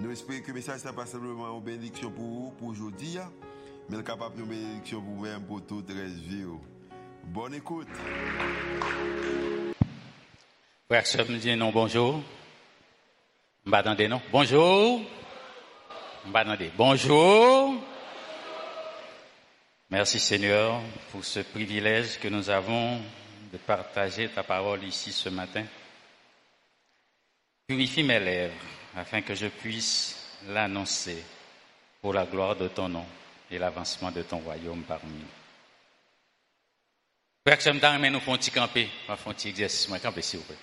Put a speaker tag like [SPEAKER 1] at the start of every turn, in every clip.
[SPEAKER 1] Nous espérons que le message n'est pas simplement une bénédiction pour vous, pour aujourd'hui, mais capable de bénédiction pour vous-même, pour toute la vie. Bonne écoute.
[SPEAKER 2] Frère, bonjour. Non? Bonjour. Bonjour. Merci Seigneur pour ce privilège que nous avons de partager ta parole ici ce matin. Purifie mes lèvres afin que je puisse l'annoncer pour la gloire de ton nom et l'avancement de ton royaume parmi nous. Frère, que nous font petit camper, nous font petit exercice, moi, camper s'il vous plaît.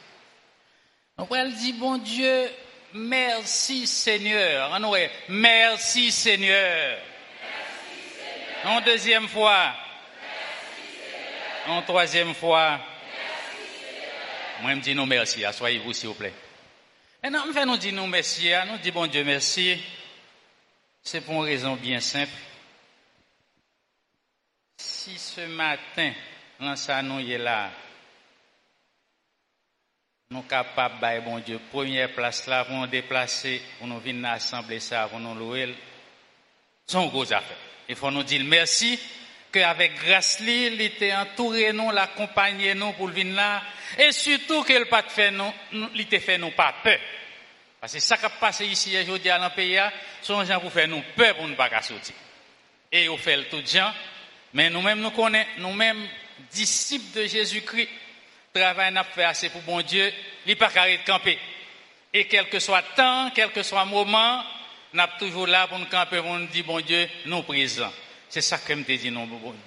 [SPEAKER 2] Donc, elle dit, bon Dieu, merci Seigneur. En ouais, merci Seigneur. Merci Seigneur. En deuxième fois. Merci Seigneur. En troisième fois. Merci Seigneur. Moi, je me dis non merci. Assoyez-vous s'il vous plaît. Non, nous dire nous merci, nous dit bon Dieu merci. C'est pour une raison bien simple. Si ce matin, nous est là, nous sommes capables, de bon Dieu, première place là, pour nous déplacer, pour nous venir assembler ça, pour nous louer, c'est une grosse affaire. Il faut nous dire merci, qu'avec grâce, il était entouré nous, l'accompagné nous pour venir là, et surtout qu'il pas fait nous, il fait nous pas peur. Parce que ça qui a passé ici aujourd'hui dans le pays, sont gens pour faire nous peur pour ne pas sortir. Et on fait le tout gens, mais nous-mêmes nous connaissons, nous-mêmes disciples de Jésus-Christ, travail n'a fait assez pour bon Dieu, il pas carré de camper. Et quel que soit temps, quel que soit moment, nous sommes toujours là pour nous camper, pour nous dire bon Dieu, nous présents. C'est ça que je te dis,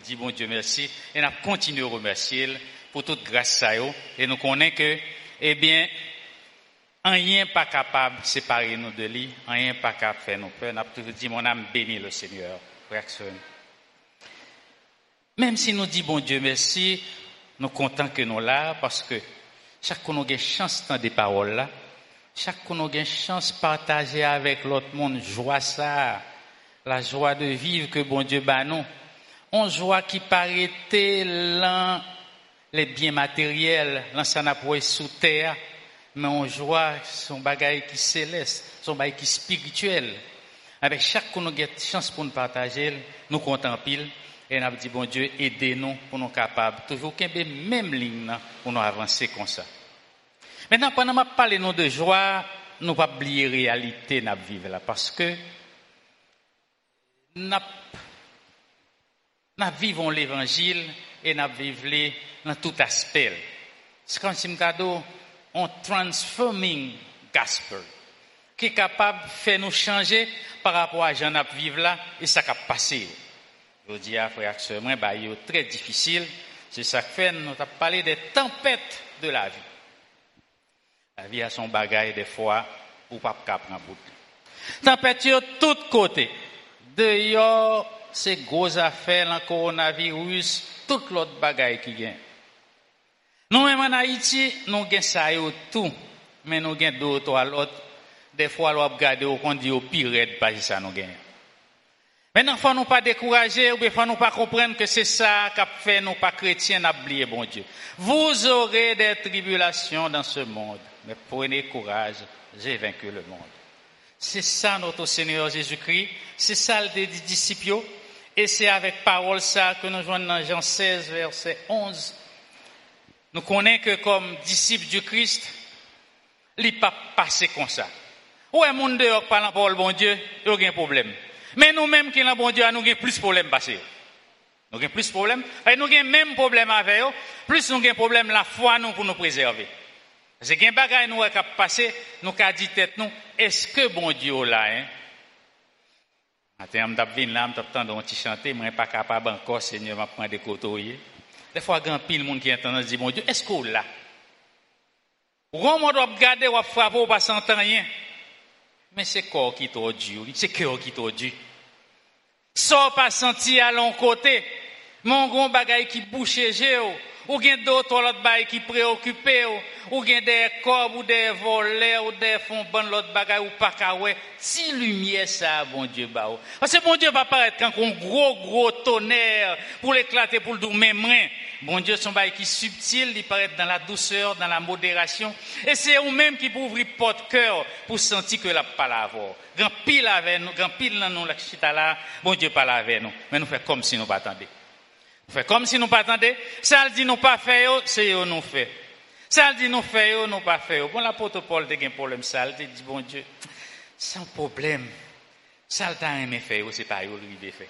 [SPEAKER 2] dit bon Dieu merci, et nous continuons à remercier pour toute grâce à eux, et nous connaissons que, eh bien, rien pas capable de séparer nous de lui, rien pas capable de faire nous peur. On a toujours dit, mon âme bénit le Seigneur. Même si nous disons, bon Dieu, merci, nous contents que nous là, parce que chaque fois nous avons chance dans des paroles là, chaque fois nous avons chance de partager avec l'autre monde, joie ça, la joie de vivre que bon Dieu bat nous. On joie qui paraît lent, les biens matériels, l'ancien sous terre, mais on joie son bagage qui céleste, son bagage qui spirituel. Avec chaque nous avons chance pour nous partager, nous comptons pile, et nous dit, bon Dieu, aidez-nous pour nous capables, toujours qu'il même ligne pour nous avancer comme ça. Maintenant, pendant que je parle de joie, nous ne pas oublier la réalité nous vivre là, parce que nous vivons l'évangile et nous vivons dans tout aspect. C'est comme si nous un transforming gospel qui est capable de faire nous changer par rapport à Jean vivre là et ça qui a passé. Je dis à frère et bah, très difficile. C'est ça que fait, nous avons parlé des tempêtes de la vie. La vie a son bagage des fois ou pas prendre bout. Tempête de tous côtés. D'ailleurs, ces grosses affaires, le coronavirus, tout l'autre bagage qui vient. Nous, même en Haïti, nous avons ça tout, mais nous avons d'autres à l'autre. Des fois, nous regardons au dit au pire, pas ça nous gagnons. Maintenant, faut nous pas décourager, ou il faut pas comprendre que c'est ça qu'a fait nous pas chrétiens oublier bon Dieu. Vous aurez des tribulations dans ce monde, mais prenez courage, j'ai vaincu le monde. C'est ça notre Seigneur Jésus-Christ, c'est ça le disciples, et c'est avec parole ça que nous jouons dans Jean 16, verset 11. Nous connaissons que comme disciples du Christ, il n'est pas passé comme ça. Ouais, monde dehors parlant pour le bon Dieu, il n'y a aucun problème. Mais nous-mêmes qui avons bon Dieu, nous avons plus de problèmes. Nous avons plus de problèmes. Et nous avons même problème avec eux. Plus nous avons problème la foi nous pour nous préserver. Nous qui passé, nous avons dit tête nous, est-ce que bon Dieu là, hein? Attends, je suis là, je suis chanter, je ne suis pas capable encore, Seigneur, de prendre des côtoyers. Des fois, il y a pile monde qui entend dit, mon Dieu, est-ce qu'on l'a? Ou on doit regarder, ou frapper, ou pas s'entendre rien. Mais c'est corps qui t'a dit, c'est cœur qui t'a dit. Sans pas senti à l'on côté. Mon gros bagay géo ou d'autres l'autre bail qui préoccupé ou? Bien des corps ou des volets ou des fonds bon l'autre bagay ou pas kawé si lumière ça bon Dieu ba parce que bon Dieu va paraître quand un gros gros tonnerre pour l'éclater pour le doux même bon Dieu son bail qui subtil il paraît dans la douceur dans la modération. Et c'est vous même qui pour ouvrir porte cœur pour sentir que la parole grand pile avec nous grand pile dans nous la chita là bon Dieu parle avec nous. Mais nous fait comme si nous pas attendait fait comme si nous pas. Ça dit nous pas faire, c'est eux nous fait. Ça dit nous faire, nous pas faire. Bon, l'apôtre Paul a un problème, ça, il dit, bon Dieu, sans problème. Ça, t'a aimé faire, c'est pas eux lui fait.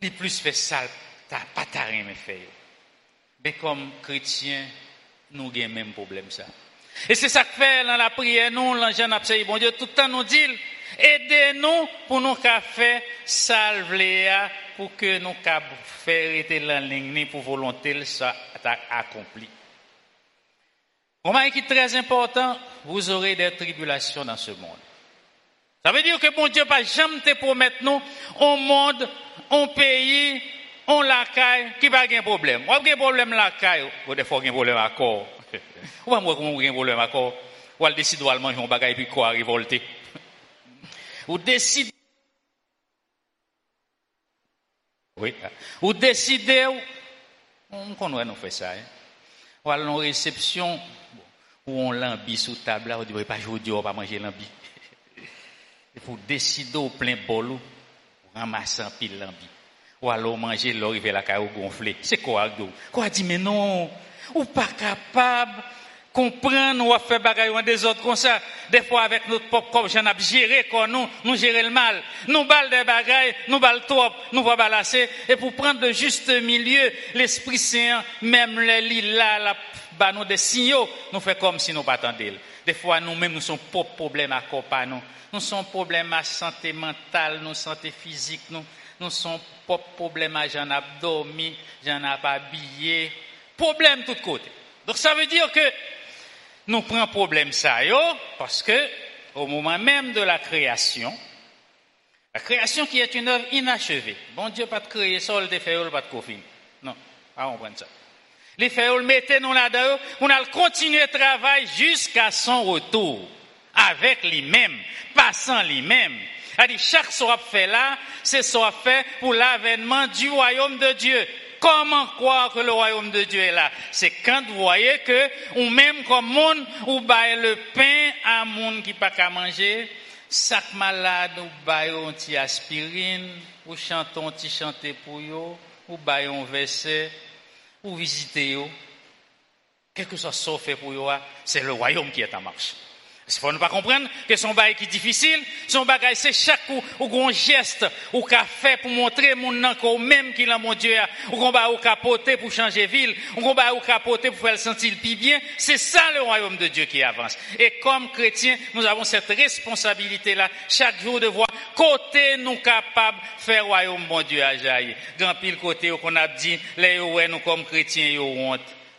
[SPEAKER 2] Il plus fait ça, t'as pas t'a aimé. Mais comme chrétien, nous avons même problème, ça. Et c'est ça que fait dans la prière, nous, l'ange n'a bon Dieu, tout le temps nous dit, aidez-nous pour nous faire salver pour que nous être la ligne pour volonté soit accompli. Moment qui est très important, vous aurez des tribulations dans ce monde. Ça veut dire que bon Dieu pas jamais te promettre nous un monde, un pays, on la caille qui pas de problème. A un problème la caille, ou des fois un problème à corps. Ou pas moi a un problème à corps. Ou elle décide de manger un bagage puis quoi révolter. Ou décide Oui. Ou décidez, on connaît nous fait ça. Ou à une réception où on lambi sous table, on dit, pas aujourd'hui, on va manger lambi. Il faut décider au plein bol, ou ramasser un pile lambi. Ou alors manger l'arrivée la caillou. C'est quoi, Quoi dit, mais non, ou pas capable comprendre ou faire bagaille des autres comme ça. Des fois avec notre propre corps, j'en ai géré comme nous, nous gérer le mal. Nous balle des bagailles, nous balle trop, nous va balasser. Et pour prendre le juste milieu, l'Esprit Saint, même les lilas, la, bah, des signaux, nous fait comme si nous pas Des fois, nous-mêmes, nous sommes propres problèmes à corps nous. Nous sommes problèmes à santé mentale, nous santé physique, nous. Nous sommes propres problèmes à j'en ai dormi, j'en ai pas habillé. Problème de tous côtés. Donc ça veut dire que nous prenons problème ça, parce que au moment même de la création, la création qui est une œuvre inachevée. Bon Dieu pas de créer ça, le fait pas de coffin. Non, pas on prend ça. Les fait mettez nous là-dedans, on a continuer le travail jusqu'à son retour avec lui-même, pas sans lui-même. dit chaque soit fait là, c'est soit fait pour l'avènement du royaume de Dieu. Comment croire que le royaume de Dieu est là? C'est quand vous voyez que, ou même comme monde, ou baille le pain à monde qui pas qu'à manger, sac malade, ou baille un petit aspirine, ou chantons un petit chanter pour yo, ou baille un verset, ou visiter yo. Quelque chose soit fait pour yo, c'est le royaume qui est en marche. Il faut ne pas comprendre que son bail qui est difficile, son bagage c'est chaque ou, ou grand geste ou qu'a fait pour montrer mon encore même qu'il a mon Dieu, ou qu'on va ou capoter pour changer ville, ou qu'on va ou capoter pour faire le sentir plus bien. C'est ça le royaume de Dieu qui avance. Et comme chrétiens, nous avons cette responsabilité là, chaque jour de voir côté nous capables de faire le royaume mon Dieu à jaillir. Grand pile côté qu'on a dit, les nous comme chrétiens, yo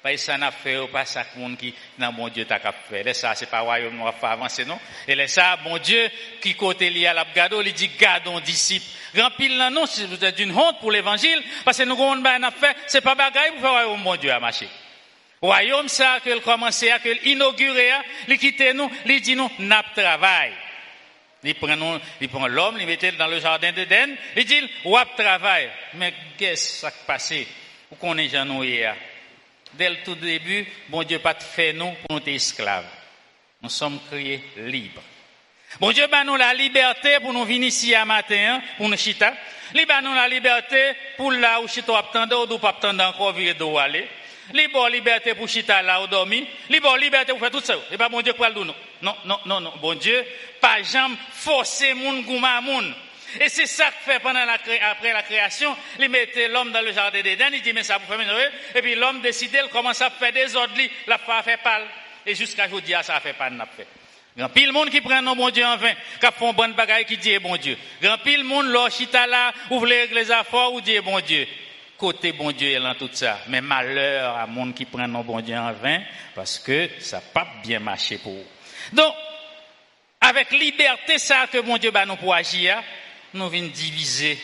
[SPEAKER 2] honte. Pas ça n'a fait pas ça monde qui dans mon Dieu t'a fait. Là ça c'est pas royaume nous faire avancer non? Et là ça mon Dieu qui côté lié à la gado, il dit gardons disciples. Grand pile là non, c'est d'une honte pour l'évangile parce que nous on n'a fait, c'est pas bagaille pour faire royaume mon Dieu à marcher. Royaume ça que commencé à que inaugurer, il quitte nous, il dit nous n'a travail. Il prend, il prend l'homme, il met dans le jardin d'Éden, il dit, wap travail. Mais qu'est-ce qui s'est passé? Qu'on est nous hier? Dès le tout début, bon Dieu pas fait nous pour nous esclaves. Nous sommes créés libres. Bon Dieu bah nous la liberté pour nous venir ici à matin, hein, pour nous chita. Il bah nous la liberté pour là où chita attendre ou pas attendre encore virer d'où aller. Libre liberté pour chita là où dormir. Libre liberté pour faire tout ça. Et pas bon Dieu pour le nous? Non, non, non, non. Bon Dieu, pas jamais forcer moun gouma moun. Et c'est ça que fait pendant après la création. Il mettait l'homme dans le jardin d'Éden, il dit, mais ça vous fait mesurer. Et puis l'homme décidait, il commence à faire des ordres, la foi fait pâle. Et jusqu'à aujourd'hui, ça a fait pas n'a fait. Grand pile monde qui prend nos bon Dieu en vain, qui font bonne bagaille qui dit bon Dieu. Grand pile monde chita là, ouvre les affaires ou dit bon Dieu. Côté bon Dieu est dans tout ça. Mais malheur à monde qui prend nos bon Dieu en vain, parce que ça pas bien marché pour eux. Donc, avec liberté ça que bon Dieu va nous pour agir, nous venons diviser,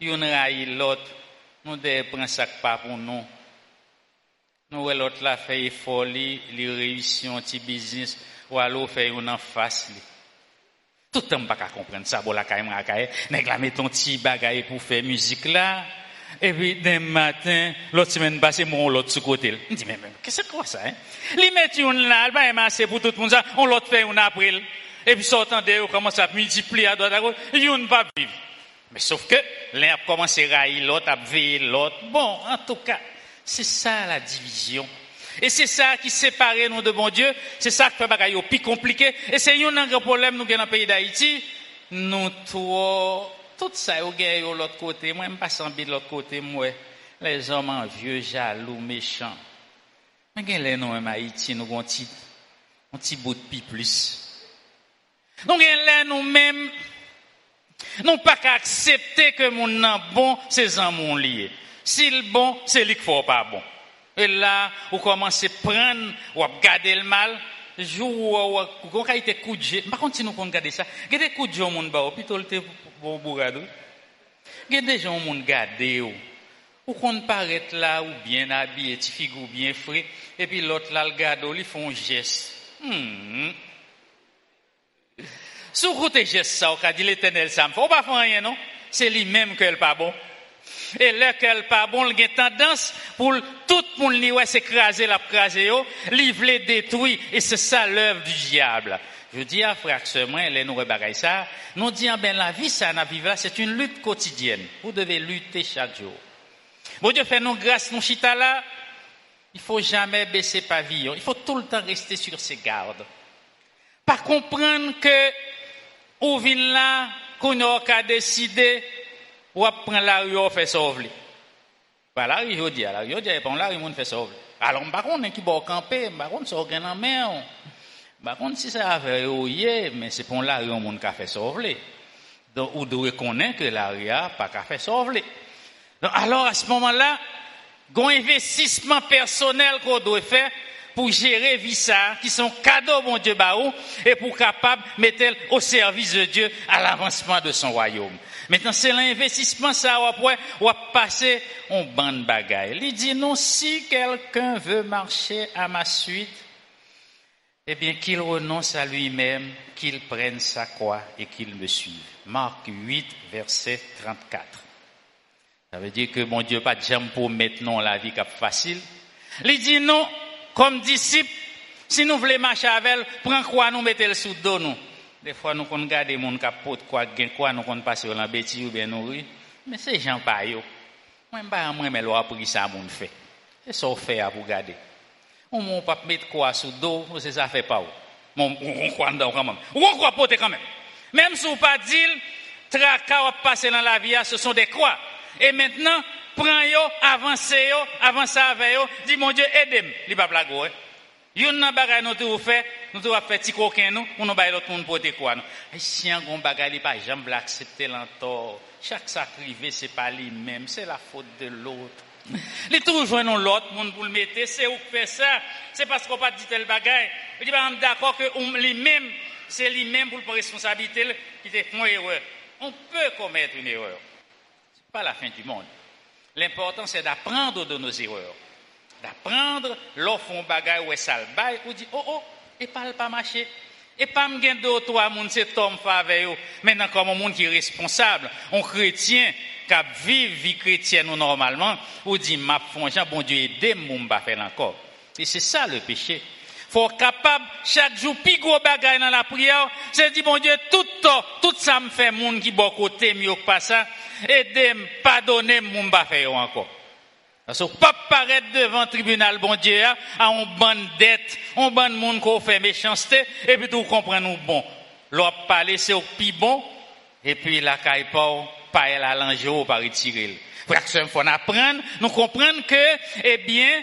[SPEAKER 2] yon raille l'autre, nous devons prendre ça pas pour nous. Nous, l'autre là fait effort, li, li réussit un petit business, ou alors fait une en face. Tout le monde pas comprendre ça, bon la caille, la caille, nèg la met ton petit bagaille pour faire musique là. Et puis, d'un matin, l'autre semaine passée, mon l'autre sous côté. Je dis, mais, mais qu'est-ce que c'est quoi ça, hein? Li met une là, ben, massé pour tout le monde, on l'autre fait une après. Et puis, sortant de on commence à multiplier à droite à gauche, une pas vivre. Mais sauf que, l'un a commencé à railler l'autre, à veiller l'autre. Bon, en tout cas, c'est ça la division. Et c'est ça qui sépare nous de bon Dieu. C'est ça qui fait bagaille plus compliqué. Et c'est un grand problème nous dans le pays d'Haïti. Nous trop, tout ça, au gagne de l'autre côté. Moi, je pas senti de l'autre côté, moi. Les hommes en vieux, jaloux, méchants. Mais nous, en Haïti, nous avons un petit, bout de pis plus? Donc, là, nous-mêmes, non pas qu'à accepter que mon nom bon, c'est un mon lié. S'il bon, c'est lui qui faut pas bon. Et là, vous commencez à prendre, ou à garder le mal, jour ou vous avez coup de jet. Par contre, si nous pouvons garder ça, il y a des coups de jet au monde, plutôt le pour bourrado. Il y a des gens au monde garder, ou? Qu'on paraît là, ou bien petit figure bien garde, ils font un geste. Hmm. Si vous écoutez geste ça, vous dit l'éternel, ça me fait, pas faire rien, non? C'est lui-même qu'elle pas bon. Et là qu'elle pas bon, il a tendance pour tout monde li ouais s'écraser la craser yo, détruit et c'est ça l'œuvre du diable. Je que moi les nous bagaille ça, nous disons ben la n'a vivre là, c'est une lutte quotidienne. Vous devez lutter chaque jour. Bon Dieu fait nous grâce nous chita là, il faut jamais baisser pavillon, il faut tout le temps rester sur ses gardes. Pas comprendre que ou vient là qu'on a décidé ou prendre la rue, on fait sauver. Pas la rue, je dis, la rue, dis, bon, la rue, on fait sauver. Alors, par contre, qui va camper, par contre, ça aucun en main. Par contre, si ça a fait oui, mais c'est pour la rue, on a fait sauver. Donc, vous devez connaître que la rue a pas qu'à faire sauver. Donc, alors, à ce moment-là, un investissement personnel qu'on doit faire pour gérer vie ça, qui sont cadeaux, mon Dieu, baou, et pour capable mettre au service de Dieu à l'avancement de son royaume. Maintenant, c'est l'investissement, ça, après, va passer en bande bagaille. Il dit, non, si quelqu'un veut marcher à ma suite, eh bien, qu'il renonce à lui-même, qu'il prenne sa croix et qu'il me suive. Marc 8, verset 34. Ça veut dire que mon Dieu pas de pour maintenant la vie cap facile. Il dit non, comme disciple, si nous voulons marcher avec elle, prends quoi nous mettons le sous dos nous? Des fois, nous des gens qui portent quoi, quoi, nous comptons passer la bêtise ou bien nourrir. Mais ces gens pas yo. Moi, pas moi, mais l'on a pris ça, mon fait. C'est ça fait pour garder. On ne pas mettre quoi sous dos, c'est ça fait pas. Mon, on croit dedans quand même. On croit porter quand même. Même si on pas tracas passer dans la vie, ce sont des croix. Et maintenant, prends yo, avancez yo, avancez avec yo, dis mon Dieu, aidez-moi. Il pas blague, Yon nan bagay nou te ou fait, nous te ou fait petit coquin nous, ou nous bay l'autre monde porter quoi nous. Si un gon bagay li pas jamais accepter l'entor. Chaque sacrivé c'est pas lui même, c'est la faute de l'autre. Les toujours non l'autre monde pour le mettre, c'est où fait ça, c'est parce qu'on pas dit tel bagay. Je dis pas d'accord que lui même c'est lui même pour le responsabilité qui fait une erreur. On peut commettre une erreur. C'est pas la fin du monde. L'important c'est d'apprendre de nos erreurs. D'apprendre, l'offre un bagage ou ça bail ou dit oh oh et pas pas marcher. Et pas me gain deux trois monde c'est Tom faveur maintenant comme un monde qui est responsable un chrétien qui vit vie chrétienne normalement ou dit m'a fonction bon Dieu aide mon pas faire encore. Et c'est ça le péché faut capable chaque jour plus gros bagage dans la prière c'est dit bon Dieu tout tout ça me fait monde qui bon côté mieux que pas ça aidez-moi pardonnez mon pas faire encore parce que pas paraître devant tribunal, bon Dieu, à un bon dette, un bon monde qui fait méchanceté, et puis tout comprendre bon. L'on parler, c'est au plus bon, et puis la caille pas, pas elle à l'enjeu, pas retirer. Faut apprendre, nous comprendre que, eh bien,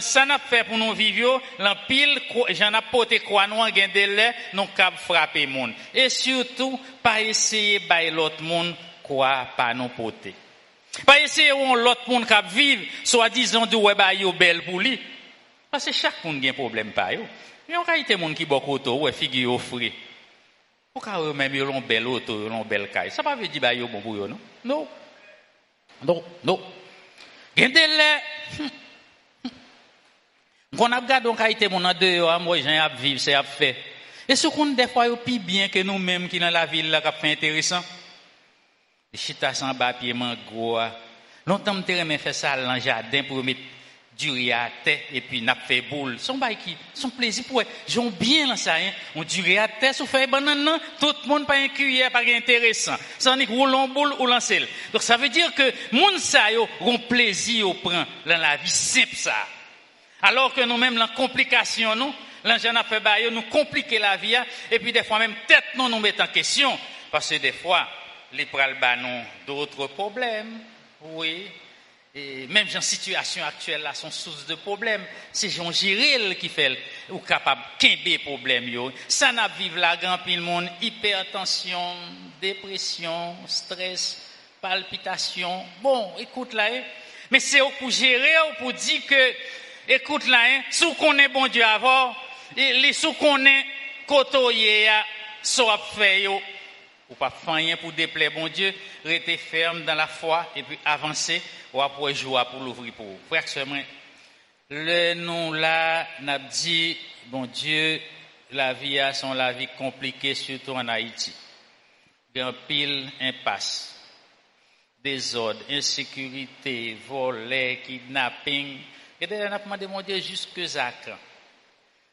[SPEAKER 2] ça n'a fait pour nous vivre, l'empile, j'en ai porté quoi nous, gain de lait, nous cap frapper monde. Et surtout, pas essayer by l'autre monde, quoi, pas nous porter. Pas essayer où l'autre monde qui vivre, soi-disant de ouais, bah, yo belle pour lui. Parce que chaque monde a problème pas yo. Il y a des monde qui beaucoup ouais, figure offrir. Ou ka eux même yo l'ont belle auto, yo l'ont belle caille? Ça pas veut dire bah yo bon pour yo non? Non. Non, non. Gen délai. Qu'on a regardé on été mon en dehors, moi j'ai à vivre, c'est à faire. Et ce qu'on des fois yo bien que nous mêmes qui dans la ville là qui fait intéressant. Chita sans papier mango. Longtemps m'te remen faire ça dans le jardin pour mettre du riz à terre et puis n'a fait boule. Son bail qui, son plaisir pour j'ont bien hein. On du riz à terre sous fait banane tout le monde pas un cuillère pas intéressant. Ça n'est roulant boule ou lancer. Donc ça veut dire que moun ça yo ont plaisir au prend dans la vie simple ça. Alors que nous-mêmes, la complication, nous, l'engin a fait nous compliquer la vie, et puis des fois même tête nous nous met en question, parce que des fois, les pral d'autres problèmes, oui, et même la situation actuelle là, sont source de problèmes. C'est Jean Giril qui fait ou capable de problèmes yo. Ça n'a vivre la grand pile monde, hypertension, dépression, stress, palpitation. Bon, écoute là, hein. mais c'est pour gérer ou pour dire que écoute là, hein, sous qu'on est bon Dieu avant, les sous qu'on est côtoyé, soit fait yo, ou pas rien pour déplaire bon Dieu, rester ferme dans la foi et puis avancer, ou après jouer pour l'ouvrir pour vous. Frère, le nom là, n'a dit, bon Dieu, la vie a son la vie compliquée, surtout en Haïti. Il pile impasse, désordre, insécurité, volet, kidnapping, a demandé, jusque quand?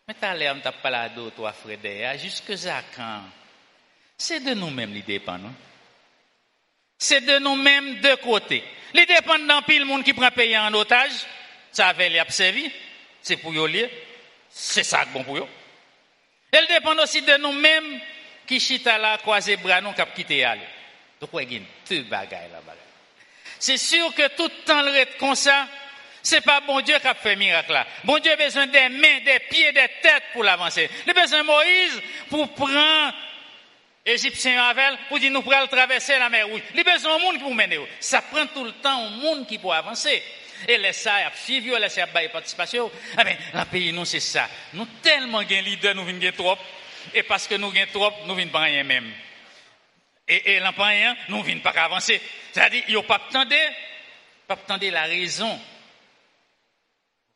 [SPEAKER 2] Mais t'as l'air, t'as pas la dos, toi, Frédéric, jusque quand? C'est de nous-mêmes, les dépend, non? C'est de nous-mêmes de côté. Les dépend d'un pile monde qui prend payer en otage, ça avait les servi, c'est pour eux c'est ça bon pour eux. Elle dépend aussi de nous-mêmes qui chita là, croiser bras, nous, cap quitter aller. Donc, il y a deux bagailles là-bas. C'est sûr que tout le temps, le comme ça, c'est pas bon Dieu qui a fait miracle là. Bon Dieu a besoin des mains, des pieds, des têtes pour l'avancer. Il a besoin de Moïse pour prendre Égyptien avec pour dire nous pourrons traverser la mer rouge. Il a besoin d'un monde vous mène. Ça prend tout le temps un monde qui pour avancer. Et laisse ça, il a suivi, laisse ça, participation. Ah ben, dans pays, nous, c'est ça. Nous tellement gain leader, nous venons trop. Et parce que nous gagnons trop, nous venons pas rien même. Et, et rien, nous venons pas avancer. C'est-à-dire, il n'y a pas attendre, pas attendre la raison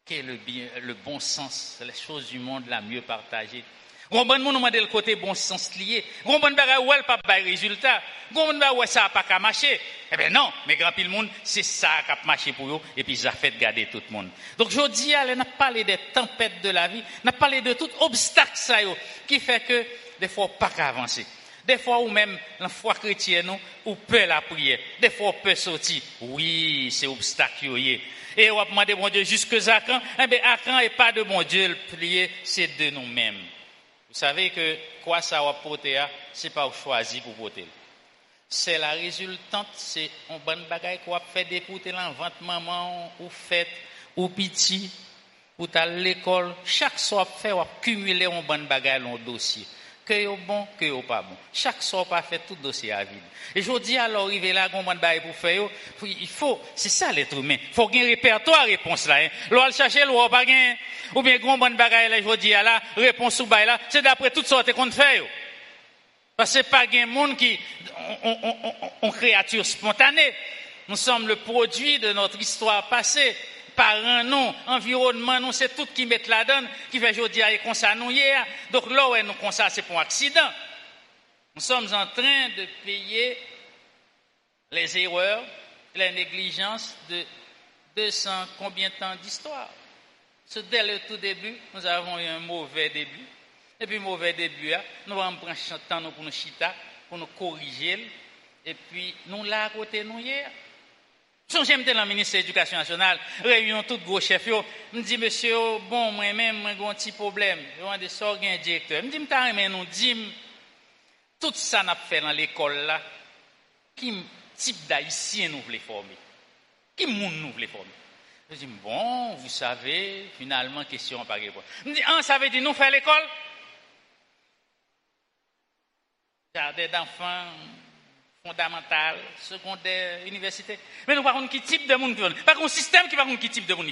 [SPEAKER 2] quel est le, bien, le bon sens, les choses du monde la mieux partagée. Gomban moun m'a le côté bon sens lié. Gomban bagay ou pas de résultat. Gomban bagay ou ça pas qu'à marcher. Eh ben non, mais grand pile monde, c'est ça qui a marché pour eux et puis ça fait garder tout le monde. Donc je dis elle n'a parlé des tempêtes de la vie, n'a parlé de tout obstacle ça yo qui fait que des fois pas qu'à avancer. Des fois, ou même, la foi chrétienne, ou peut la prière. Des fois, on peut sortir. Oui, c'est obstacle, et on va demander, bon Dieu, jusque à quand? Eh bien, à quand et pas de bon Dieu, le plier, c'est de nous-mêmes. Vous savez que quoi ça va porter, c'est pas choisi pour porter. C'est la résultante, c'est un bon bagage qu'on fait déporter l'envente maman, ou fête, ou petit, ou à l'école. Chaque soir fait, on cumuler un bon bagage dans le dossier que est bon, que est pas bon. Chaque soir, pas fait tout dossier à vide. Et je dis alors, arriver là, on va pour faire, il faut, c'est ça l'être humain. Il faut qu'il répertoire réponse là, hein. L'on chercher, l'on pas gain, ou bien, bon bagaille là, je dis là, réponse ou bail là, c'est d'après toutes sortes qu'on fait, Parce que pas un monde qui, on, on, on, on, créature spontanée. Nous sommes le produit de notre histoire passée parents, non, environnement, non, c'est tout qui met la donne, qui fait aujourd'hui et comme ça nous hier. Donc là où nous comme ça, c'est pour un accident. Nous sommes en train de payer les erreurs, les négligences de 200 combien de temps d'histoire. Dès le tout début, nous avons eu un mauvais début. Et puis, mauvais début, hein, nous allons prendre un temps pour nous chita, pour nous corriger. Et puis, nous là à côté nous hier. Songez dans le ministère de l'Éducation nationale, réunion tout gros chef yo, me dit monsieur bon moi même un petit problème, je sortir un directeur. Me dit me t'a nous tout ça n'a fait dans l'école qui type d'haïtien nous voulons former. Qui monde nous voulons former. Je dis bon, vous savez, finalement question pas. Me ah ça veut dire nous faire l'école? Jardin d'enfants fondamentale, secondaire, université. Mais nous, par contre, qui type de monde qui Par contre, système qui, par contre, qui type de monde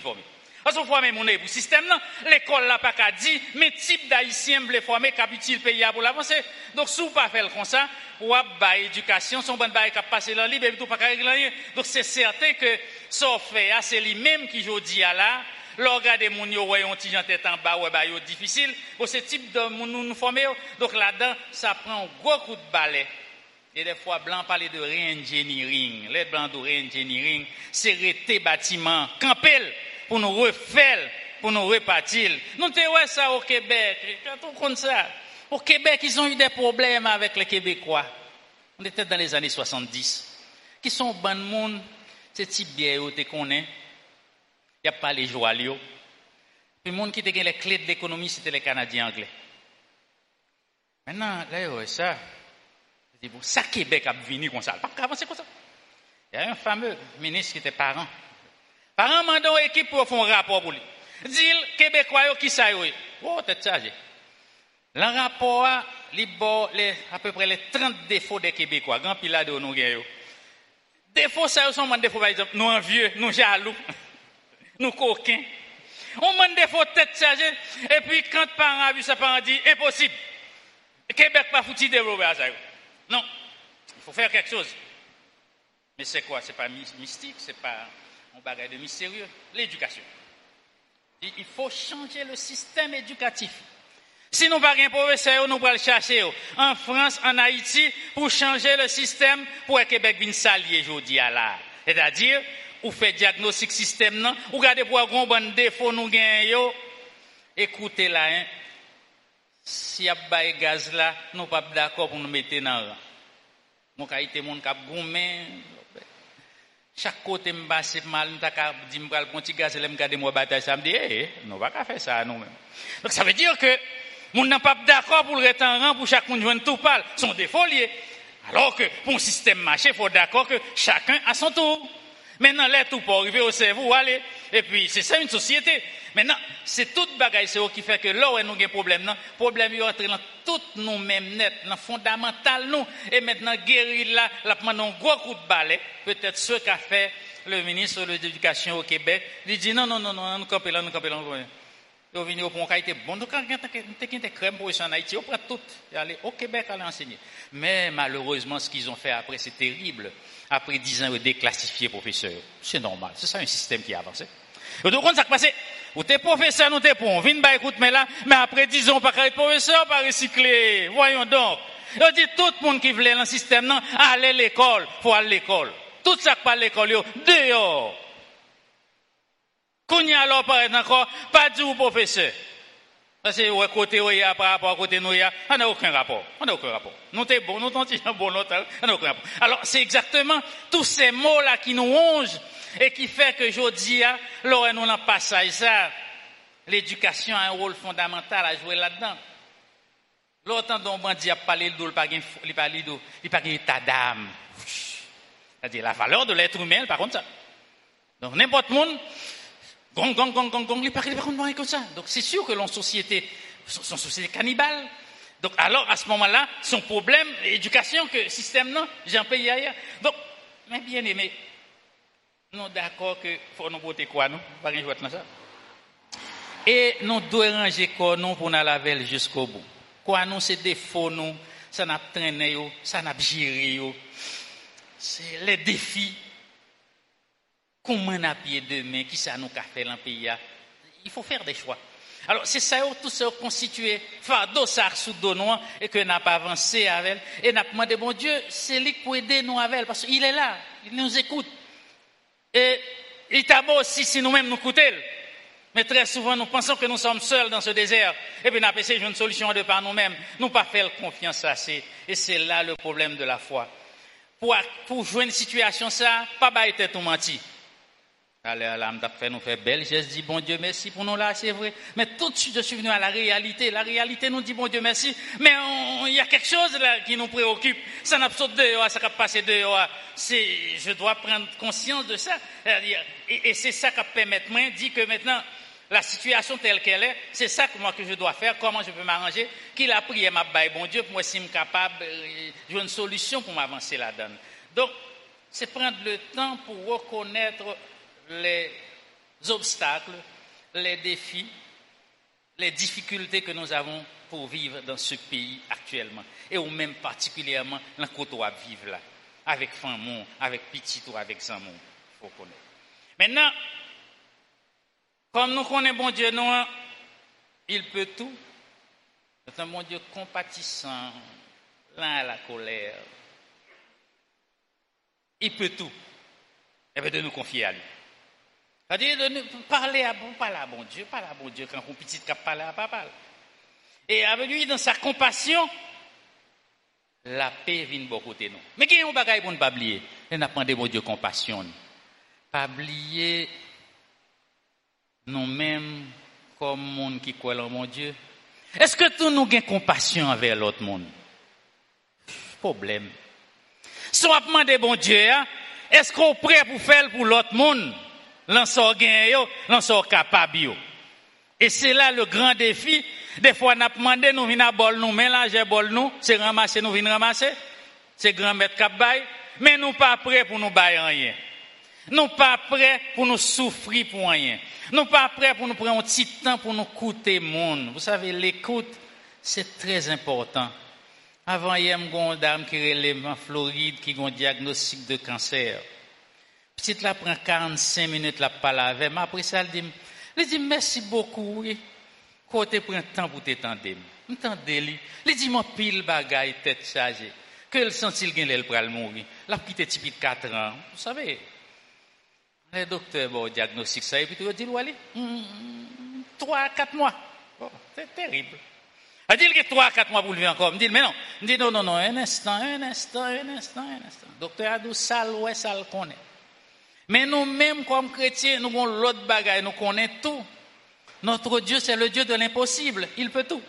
[SPEAKER 2] Parce qu'on forme mon pour système l'école là pas qu'à dire, mais type d'haïtien voulait former capitule pays pour l'avancer? Donc si vous pas faire comme ça, ou à éducation, son bon bail qui passer dans libre et tout pas rien. Donc c'est certain que ça fait c'est lui-même qui dis à là, Là, regardez mon yo, ouais, on tient tête en bas, bah, yo, difficile. Pour ce type de moun nous former, donc là-dedans, ça prend un gros coup de balai. Et des fois, blanc parler de re-engineering. Les blancs de re-engineering, c'est rester bâtiment, camper pour nous refaire, pour nous repartir. Nous ouais ça au Québec, on compte ça? Au Québec, ils ont eu des problèmes avec les Québécois. On était dans les années 70. Qui sont bon monde, ce type bien, tu connais. Il n'y a pas les joyaux. Puis le monde qui était les clés de l'économie, c'était les Canadiens anglais. Maintenant, là, ça, ça Québec a venu comme ça. Pas avancer comme ça. Il y a un fameux ministre qui était parent. Parent m'a une équipe pour faire un rapport pour lui. Dit Québécois qui ça yo. Oh, tête chargée. Le rapport a les, à peu près les 30 défauts des Québécois. Grand pile de nous gagnons. Défauts ça sont des défauts par exemple, nous envieux, nous jaloux, nous coquins. On des défauts tête chargée et puis quand parent a vu ça parent dit impossible. Québec pas foutu développer ça. Non, il faut faire quelque chose. Mais c'est quoi? C'est pas mystique, c'est pas un bagage de mystérieux? L'éducation. Il faut changer le système éducatif. Si nous pas un professeur, nous le chercher en France, en Haïti, pour changer le système pour que Québec vienne s'allier aujourd'hui à là. C'est-à-dire, ou fait diagnostic système, non, ou regardez pour un bon défaut nous gagnons. Écoutez là, hein, si y a pas gaz là, nous pas d'accord pour nous mettre dans rang. Mon été mon cap goumé. Chaque côté me mal, m'ta ka dit me pral petit gaz là me garder moi bataille ça dit eh nous pas faire ça nous. Donc ça veut dire que mon n'a pas d'accord pour le en rang pour chaque monde joindre tout parle, sont des folies. Alors que pour un système marché, faut d'accord que chacun a son tour. Maintenant, là, tout pour arriver au cerveau, allez. Et puis, c'est ça une société. Maintenant, c'est toute bagaille qui fait que là où nous avons problème, le problème est entré dans tout nous mêmes net, dans fondamental nous. Et maintenant, guérir là, pendant un gros coup de balai, peut-être ce qu'a fait le ministre de l'Éducation au Québec, il dit non, non, non, non, nous campons là, nous campons là. Ils viennent au pont, été bon. Donc, quand tu crèmes pour en Haïti, on prend tout. Et aller au Québec, aller enseigner. Mais malheureusement, ce qu'ils ont fait après, c'est terrible. Après dix ans, ils ont déclassifié professeur. C'est normal. C'est ça un système qui a avancé. Et donc, ça passe. Ou t'es professeur, nous t'es. Viens, bah, écoute, mais là, mais après dix ans, pas être professeur, pas recycler. Voyons donc. On dit tout le monde qui voulait dans le système, non, aller à l'école, faut aller à l'école. Tout ça qui à l'école, dehors. Qu'on y a alors, par encore, pas du professeur. Parce que, côté, oui, par rapport à côté, nous, on n'a aucun rapport. On n'a aucun rapport. Nous, t'es bon, nous, t'en bon, on n'a aucun rapport. Alors, c'est exactement tous ces mots-là qui nous rongent et qui fait que dis, là, nous, n'a pas ça. L'éducation a un rôle fondamental à jouer là-dedans. L'autant dont on dit a parlé de il parle de, il parle d'âme. C'est-à-dire la valeur de l'être humain, par contre, ça. Donc, n'importe monde, gong, gong, gong, gong, gong, il parle par contre comme ça. Donc, c'est sûr que l'on société, son société cannibale. Donc, alors, à ce moment-là, son problème, l'éducation, que système, non, j'ai un pays ailleurs. Donc, mais bien aimé, nous d'accord que faut nous voter quoi, nous, pas rien dans ça. Et nous devons ranger quoi, nous, pour nous laver jusqu'au bout. Quoi, nous, c'est défauts, nous, ça n'a traîné, ça n'a géré, c'est les défis. Comment on a pied demain, qui ça nous a fait dans le pays Il faut faire des choix. Alors, c'est ça, tout ça constitué, fardeau, ça, sous dos et que n'a pas avancé avec. Et n'a demandé, bon Dieu, c'est lui qui peut aider nous avec parce qu'il est là, il nous écoute. Et il t'a beau aussi si nous-mêmes nous coûtons. Mais très souvent, nous pensons que nous sommes seuls dans ce désert. Et puis, nous avons une solution de par nous-mêmes. Nous pas faire confiance assez. Et c'est là le problème de la foi. Pour, jouer une situation, ça, pas bailler tout menti. Allez, là, fait nous faire belle. J'ai dit, bon Dieu, merci pour nous là, c'est vrai. Mais tout de suite, je suis venu à la réalité. La réalité nous dit, bon Dieu, merci. Mais il y a quelque chose là qui nous préoccupe. Ça n'a pas dehors, ça n'a passé dehors. C'est, je dois prendre conscience de ça. Et, c'est ça qui permet moi, dit que maintenant, la situation telle qu'elle est, c'est ça que moi que je dois faire, comment je peux m'arranger, qu'il a prié ma baille, bon Dieu, pour moi, si je suis capable, euh, j'ai une solution pour m'avancer là-dedans. Donc, c'est prendre le temps pour reconnaître les obstacles les défis, les difficultés que nous avons pour vivre dans ce pays actuellement, et ou même particulièrement dans côté où vivre là, avec femme, avec petit ou avec Zamon, faut connaître. Maintenant, comme nous connaissons bon Dieu, nous, il peut tout. C'est un bon Dieu compatissant, lent à la colère. Il peut tout. Et bien de nous confier à lui. C'est-à-dire de parler à bon, parler à bon Dieu, parler à bon Dieu quand on petit cap parler à papa. Et avec lui, dans sa compassion, la paix vient de nous. Mais qui est un bagage pour ne pas oublier? Il n'a pas bon Dieu compassion. Pas oublier nous-mêmes comme monde qui croit en mon Dieu. Est-ce que tout nous avons compassion envers l'autre monde? Problème. Si on demande bon Dieu, hein, est-ce qu'on est prêt pour faire pour l'autre monde? L'en sort gain, l'en sort capable. Et c'est là le grand défi. Des fois, on a demandé, nous venons à bol, nous mélanger bol, nous, c'est ramasser, nous venons ramasser. C'est grand maître cap Mais nous pas prêts pour nous bailler rien. Nous pas prêts pour nous souffrir pour rien. Nous pas prêts pour nous prendre un petit temps pour nous écouter monde. Vous savez, l'écoute, c'est très important. Avant, a une dame qui relève en Floride qui a un diagnostic de cancer. Petite là prend 45 minutes la parler avec moi. Après ça, elle dit, elle dit merci beaucoup, oui. Côté prend temps pour t'étendre. M'entendez lui. Elle dit mon pile bagaille tête chargée. Que le senti le gain elle pral mourir. La petite type de 4 ans. Vous savez. Le docteur bon diagnostic ça et puis il dit allez 3 à 4 mois. C'est terrible. Elle dit que 3 à 4 mois pour lui encore. Je dit mais non. Je dit non non non, un instant, un instant, un instant, un instant. Docteur a dit ça ouais ça le connaît. Mais nous-mêmes, comme chrétiens, nous avons l'autre bagaille, nous connaissons tout. Notre Dieu, c'est le Dieu de l'impossible. Il peut tout.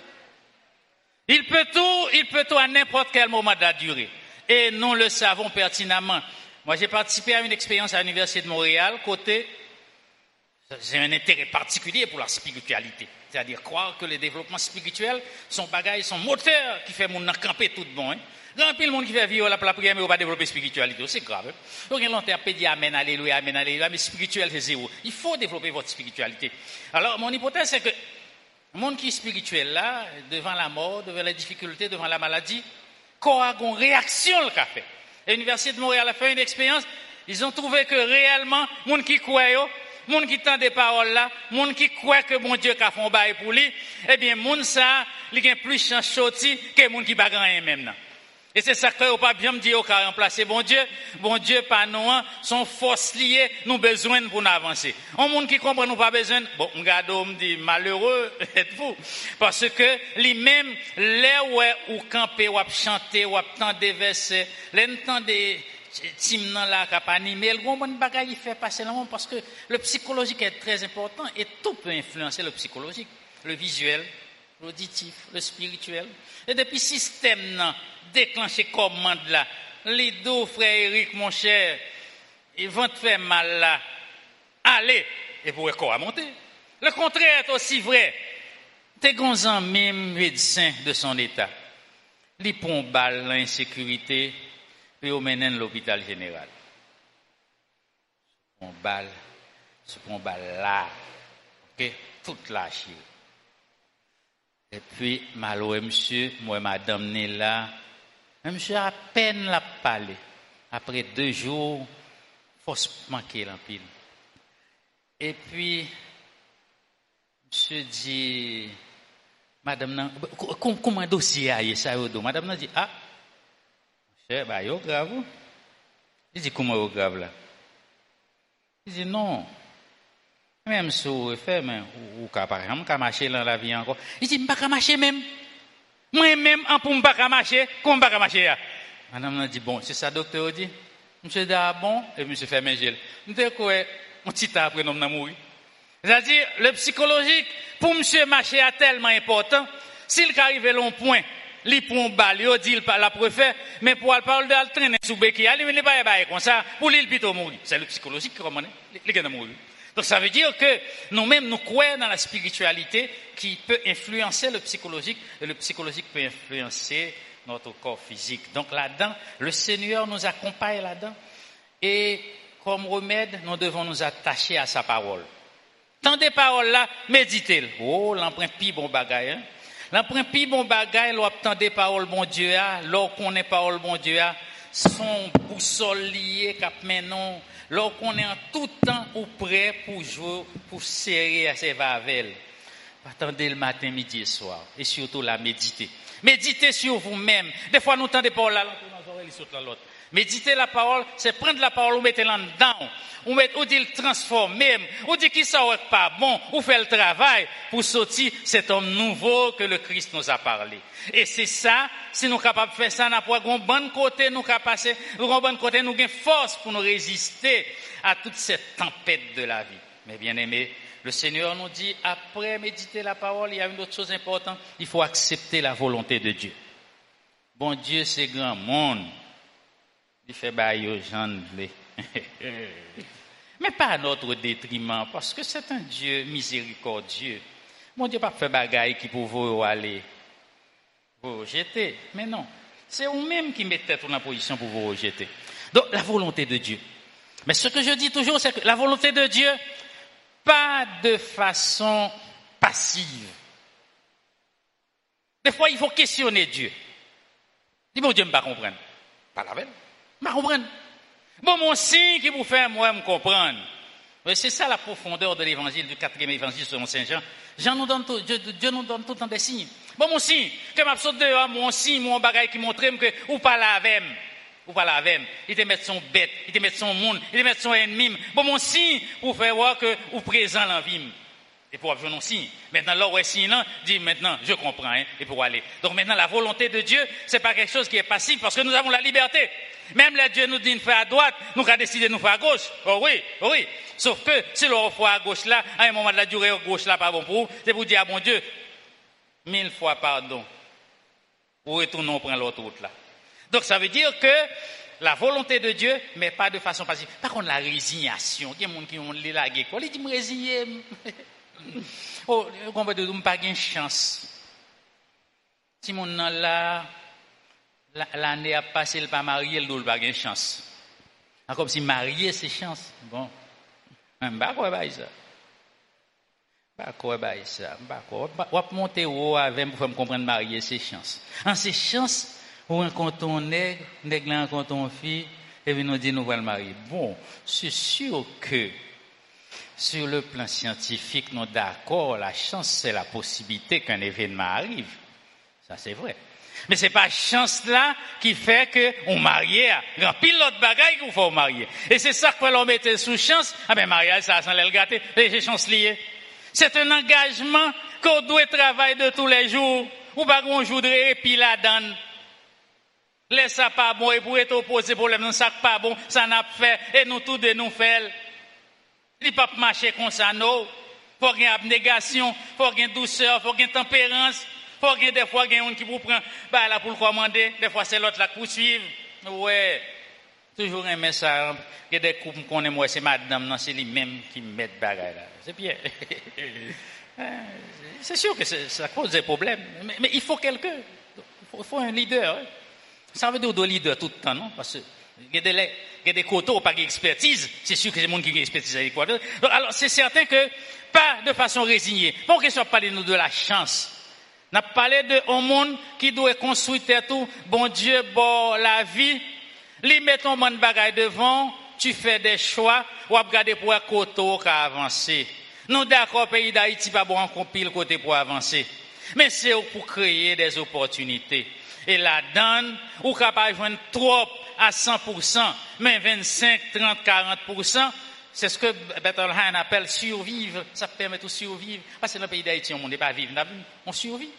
[SPEAKER 2] Il peut tout, il peut tout à n'importe quel moment de la durée. Et nous le savons pertinemment. Moi, j'ai participé à une expérience à l'Université de Montréal, côté, j'ai un intérêt particulier pour la spiritualité. C'est-à-dire croire que le développement spirituel, son bagage, son moteur qui fait mon camper tout bon. Hein. Peu de monde qui fait vivre la prière, mais on va développer spiritualité. C'est grave. Donc, il longtemps à dire Amen, Alléluia, Amen, Alléluia, mais spirituel, c'est zéro. Il faut développer votre spiritualité. Alors, mon hypothèse, c'est que le monde qui est spirituel là, devant la mort, devant la difficulté, devant la maladie, quoi une réaction le café. L'Université de Montréal a fait une expérience, ils ont trouvé que réellement, le monde qui croit, monde qui tend des paroles là, monde qui croit que mon Dieu a fait un bail pour lui, eh bien, monde ça, il a plus chance que monde qui bagarre rien même là. Et c'est ça que pas bien me dire au remplacer bon Dieu. Bon Dieu, pas nous, hein, sont forces liées, nous besoin pour nous avancer. Un monde qui comprend nous pas besoin, bon, m'gado me dit, malheureux êtes-vous? Parce que, lui-même, là où ou camper, ou chanter, ou tendre des versets, l'entend des, tim nan la kap animé, le bon bon bagay fait passer le monde parce que le psychologique est très important et tout peut influencer le psychologique, le visuel, l'auditif, le spirituel. Et depuis système nan, déclenché commande là, les deux frère Eric, mon cher, ils vont te faire mal là. Allez, et vous quoi à monter. Le contraire est aussi vrai. T'es gonzan même médecin de son état. Li pon balle l'insécurité, puis au mène l'hôpital général. On balle, se prend balle là, ok, toute la. Et puis, malheureux monsieur, moi, madame n'est là. Monsieur à peine l'a parlé. Après deux jours, force manquer l'empile. Et puis, monsieur dit, madame, comment un dossier a ça Madame a dit, ah, monsieur, bah, yo grave. Il dit, comment yo grave là? Il dit, non. Même si vous faites, ou, par exemple, qu'à marcher dans la vie encore. Il dit, pas qu'à marcher même. Moi-même, en pour pas marcher, comment pas marcher Madame a dit, bon, c'est ça, docteur dit. Monsieur dit, ah bon, et monsieur fait mes gel. Nous quoi, petit temps après, nous avons. C'est-à-dire, le psychologique, pour monsieur marcher, est tellement important. S'il arrive à long point, il prend balle, il dit la préfère, mais pour parler de traîner sous béquille, il n'est pas comme ça, pour lui, il plutôt mourir. C'est le psychologique qui comment il est mourir. Donc ça veut dire que nous-mêmes, nous croyons dans la spiritualité qui peut influencer le psychologique et le psychologique peut influencer notre corps physique. Donc là-dedans, le Seigneur nous accompagne là-dedans et comme remède, nous devons nous attacher à sa parole. Tendez parole là, méditez. Oh, l'emprunt pi bon bagay, hein. L'emprunt pi bon bagay, l'on tendez parole bon Dieu, l'on connaît parole bon Dieu, son boussole lié cap maintenant, l'on connaît en tout temps ou prêt pour jouer, pour serrer à ses vavelles. Attendez le matin, midi et soir. Et surtout la méditer. Méditez sur vous-même. Des fois, nous tendez parole là, l'autre. Méditer la parole, c'est prendre la parole, ou mettre là dedans, ou mettre, ou dit le transformer, ou dit qu'il ça pas bon, ou faire le travail pour sortir cet homme nouveau que le Christ nous a parlé. Et c'est ça, si nous sommes capables de faire ça, nous avons un bon côté, nous avons passer, nous bon côté, nous avons force pour nous résister à toute cette tempête de la vie. Mais bien aimé, le Seigneur nous dit, après méditer la parole, il y a une autre chose importante, il faut accepter la volonté de Dieu. Bon Dieu, c'est grand monde. Il fait bailler aux gens. Mais pas à notre détriment, parce que c'est un Dieu miséricordieux. Mon Dieu pas fait bagaille qui pour vous aller vous rejeter. Mais non. C'est vous-même qui mettez en position pour vous rejeter. Donc, la volonté de Dieu. Mais ce que je dis toujours, c'est que la volonté de Dieu, pas de façon passive. Des fois, il faut questionner Dieu. Dis, bon Dieu, ne pas comprendre. Pas la veille. Je comprendre. Bon, mon signe qui vous fait, moi, me comprendre. C'est ça la profondeur de l'évangile, du quatrième évangile selon Saint Jean. Jean nous donne tout, Dieu, nous donne tout le temps des signes. Bon, mon signe, que m'a dehors, mon signe, mon bagage qui montre que, ou pas la avec ou pas la avec Il te met son bête, il te met son monde, il te met son ennemi. Bon, mon signe, pour faire voir que, ou présent l'envie. Et pour avoir un signe. Maintenant, là où est signe, dit maintenant, je comprends, hein, et pour aller. Donc maintenant, la volonté de Dieu, c'est pas quelque chose qui est passif, parce que nous avons la liberté. Même les Dieu nous dit de faire à droite, nous avons décidé de nous faire à gauche. Oh oui, oh oui. Sauf que si l'on fait à gauche là, à un moment de la durée à gauche là, pas bon pour vous, c'est pour dire à bon Dieu, mille fois pardon. Ou retournons prendre l'autre route là. Donc ça veut dire que la volonté de Dieu, mais pas de façon passive. Par contre, la résignation. Il y a des gens qui ont lagué. Quoi, ils disent, résigner. oh, on va dire, pas de chance. Si mon là, l'année a passé, il pas marié, il n'a pas de chance. Ah, comme si marié, c'est chance. Bon. Je ne sais pas ça. Pas quoi ça. Pas quoi. On va monter haut avec pour me comprendre marié, c'est chance. En c'est chance, ou un canton nègre, nègre un canton fille, et puis nous dit nous allons le marier. Bon, c'est sûr que sur le plan scientifique, nous d'accord, la chance, c'est la possibilité qu'un événement arrive. Ça, c'est vrai. Mais c'est pas chance là qui fait que on marie, grand pile l'autre bagaille qu'il faut marier. Et c'est ça que l'on mettait sous chance. Ah ben mariage, ça, sans le gâter, les chance liées. C'est un engagement qu'on doit travailler de tous les jours. Ou pas qu'on joue de répit là-dedans. Laisse ça pas bon et pour être opposé problème, ça pas bon, ça n'a pas fait, et nous tous de nous faire. Il ne peut pas marcher comme ça, non. Faut qu'il y ait abnégation, faut qu'il y ait douceur, faut qu'il y ait tempérance, faut qu'il y ait des fois qui vous prend, bah là pour le des fois c'est l'autre qui vous suivre. Ouais. Toujours un message, il y a des couples qu'on moi, c'est madame, non, c'est lui-même qui me met bagaille là. C'est bien. c'est sûr que ça cause des problèmes, mais, il faut quelqu'un. Il faut, un leader. Hein. Ça veut dire deux leaders tout le temps, non? Parce que il y a des, côtés pas d'expertise. C'est sûr que c'est le monde qui a expertise quoi. Alors, c'est certain que, pas de façon résignée. Pas question de parler de la chance. On a parlé de un monde qui doit construire tout. Bon Dieu, bon la vie. Lui met ton monde bagaille devant. Tu fais des choix. Ou regarder pour un côté qui avancer. Nous d'accord, pays d'Haïti, pas bon en pile côté pour avancer. Mais c'est pour créer des opportunités. Et la donne, ou capable de trop à 100%, mais 25%, 30, 40%, c'est ce que Bettelheim appelle survivre. Ça permet de survivre. Parce que dans le pays d'Haïti, on n'est pas vivre. On survit.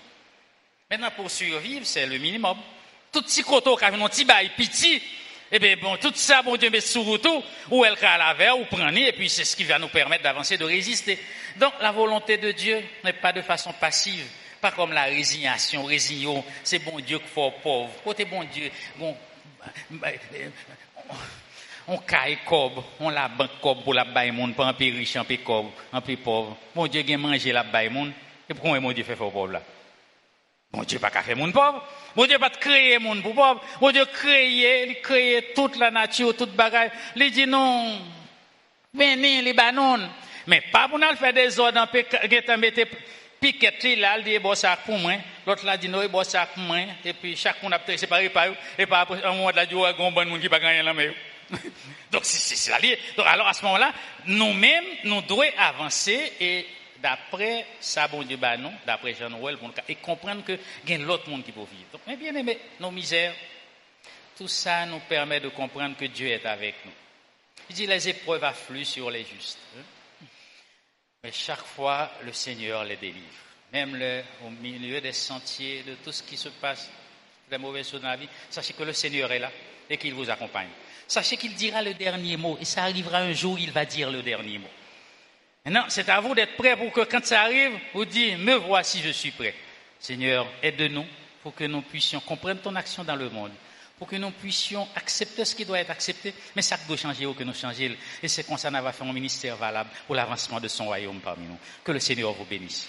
[SPEAKER 2] Maintenant, pour survivre, c'est le minimum. Tout petit coteau a un petit bail petit, eh bon, tout ça, bon Dieu, met sur tout, ou elle a la verre, ou prendre, et puis c'est ce qui va nous permettre d'avancer, de résister. Donc, la volonté de Dieu n'est pas de façon passive, pas comme la résignation, résignon, c'est bon Dieu qu'il faut pauvre. Côté bon Dieu, bon, on caille cob, on la banque cob pour la baille monde, pas un peu riche, un peu un peu pauvre. Mon Dieu a mangé la baille monde, et pourquoi mon Dieu fait fort pauvre là? Mon Dieu pas qu'à faire monde pauvre. Mon Dieu pas créer monde pour pauvre. Mon Dieu créer, il toute la nature, toute bagaille. Il dit non, venez les Mais pas pour nous faire des ordres en mettre piquet là, il dit, bon, ça pour moi. L'autre là dit, non, bon, ça pour moi. Et puis, monde a séparé par eux. Et par après, un moment là, y a un bon monde qui va gagner la main. Donc, c'est ça. Donc, alors, à ce moment-là, nous-mêmes, nous devons avancer et d'après ça, bon Dieu, bah non, d'après Jean-Noël, et comprendre que il y a l'autre monde qui peut vivre. Donc, mais bien aimé, nos misères, tout ça nous permet de comprendre que Dieu est avec nous. Il dit les épreuves affluent sur les justes. Hein. Mais chaque fois, le Seigneur les délivre. Même au milieu des sentiers, de tout ce qui se passe, des mauvaises choses dans la vie, sachez que le Seigneur est là et qu'il vous accompagne. Sachez qu'il dira le dernier mot et ça arrivera un jour, il va dire le dernier mot. Maintenant, c'est à vous d'être prêt pour que quand ça arrive, vous dites, me voici, je suis prêt. Seigneur, aide-nous pour que nous puissions comprendre ton action dans le monde pour que nous puissions accepter ce qui doit être accepté, mais ça doit changer ou que nous changions. Et c'est comme ça qu'on va faire un ministère valable pour l'avancement de son royaume parmi nous. Que le Seigneur vous bénisse.